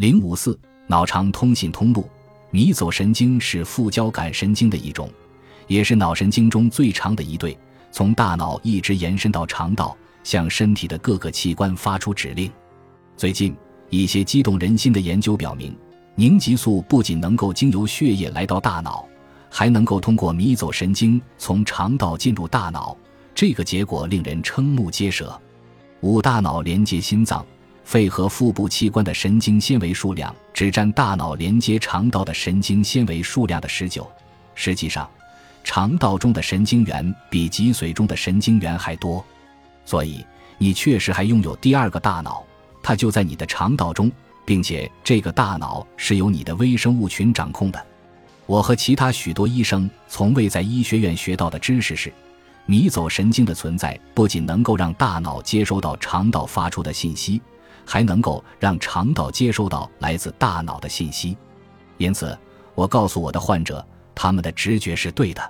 零五四脑肠通信通路，迷走神经是副交感神经的一种，也是脑神经中最长的一对，从大脑一直延伸到肠道，向身体的各个器官发出指令。最近一些激动人心的研究表明，凝集素不仅能够经由血液来到大脑，还能够通过迷走神经从肠道进入大脑。这个结果令人瞠目结舌。五大脑连接心脏。肺和腹部器官的神经纤维数量只占大脑连接肠道的神经纤维数量的十九。实际上，肠道中的神经元比脊髓中的神经元还多。所以，你确实还拥有第二个大脑，它就在你的肠道中，并且这个大脑是由你的微生物群掌控的。我和其他许多医生从未在医学院学到的知识是：迷走神经的存在不仅能够让大脑接收到肠道发出的信息。还能够让肠道接收到来自大脑的信息，因此，我告诉我的患者，他们的直觉是对的。